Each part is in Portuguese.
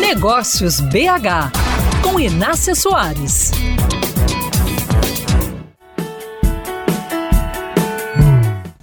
Negócios BH, com Inácia Soares.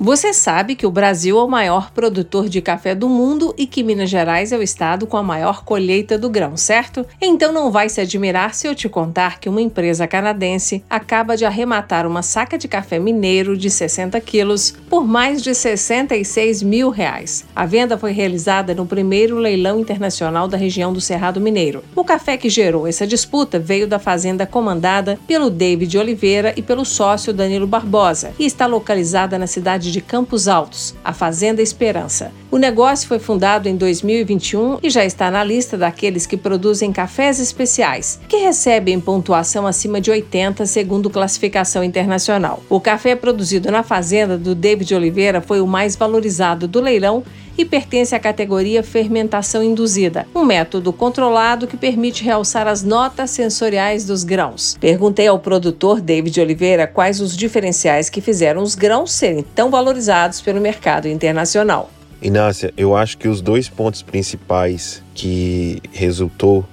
Você sabe que o Brasil é o maior produtor de café do mundo e que Minas Gerais é o estado com a maior colheita do grão, certo? Então não vai se admirar se eu te contar que uma empresa canadense acaba de arrematar uma saca de café mineiro de 60 quilos por mais de 66 mil reais. A venda foi realizada no primeiro leilão internacional da região do Cerrado Mineiro. O café que gerou essa disputa veio da fazenda comandada pelo David Oliveira e pelo sócio Danilo Barbosa e está localizada na cidade de de Campos Altos, a Fazenda Esperança. O negócio foi fundado em 2021 e já está na lista daqueles que produzem cafés especiais, que recebem pontuação acima de 80 segundo classificação internacional. O café produzido na fazenda do David Oliveira foi o mais valorizado do leilão e pertence à categoria fermentação induzida, um método controlado que permite realçar as notas sensoriais dos grãos. Perguntei ao produtor David Oliveira quais os diferenciais que fizeram os grãos serem tão valorizados pelo mercado internacional. Inácia, eu acho que os dois pontos principais que resultou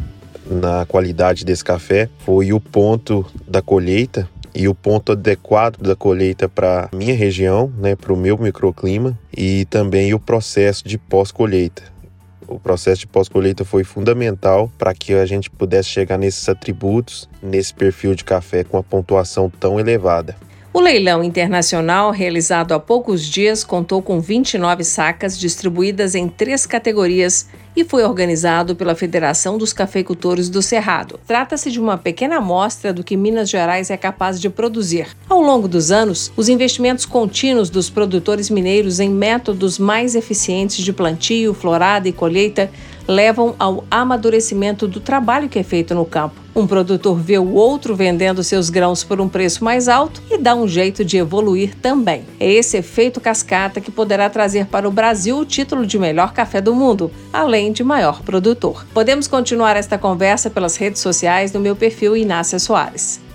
na qualidade desse café foi o ponto da colheita e o ponto adequado da colheita para minha região, né, para o meu microclima e também o processo de pós-colheita. O processo de pós-colheita foi fundamental para que a gente pudesse chegar nesses atributos, nesse perfil de café com a pontuação tão elevada. O leilão internacional, realizado há poucos dias, contou com 29 sacas distribuídas em três categorias e foi organizado pela Federação dos Cafeicultores do Cerrado. Trata-se de uma pequena amostra do que Minas Gerais é capaz de produzir. Ao longo dos anos, os investimentos contínuos dos produtores mineiros em métodos mais eficientes de plantio, florada e colheita levam ao amadurecimento do trabalho que é feito no campo. Um produtor vê o outro vendendo seus grãos por um preço mais alto e dá um jeito de evoluir também. É esse efeito cascata que poderá trazer para o Brasil o título de melhor café do mundo, além de maior produtor. Podemos continuar esta conversa pelas redes sociais no meu perfil Inácia Soares.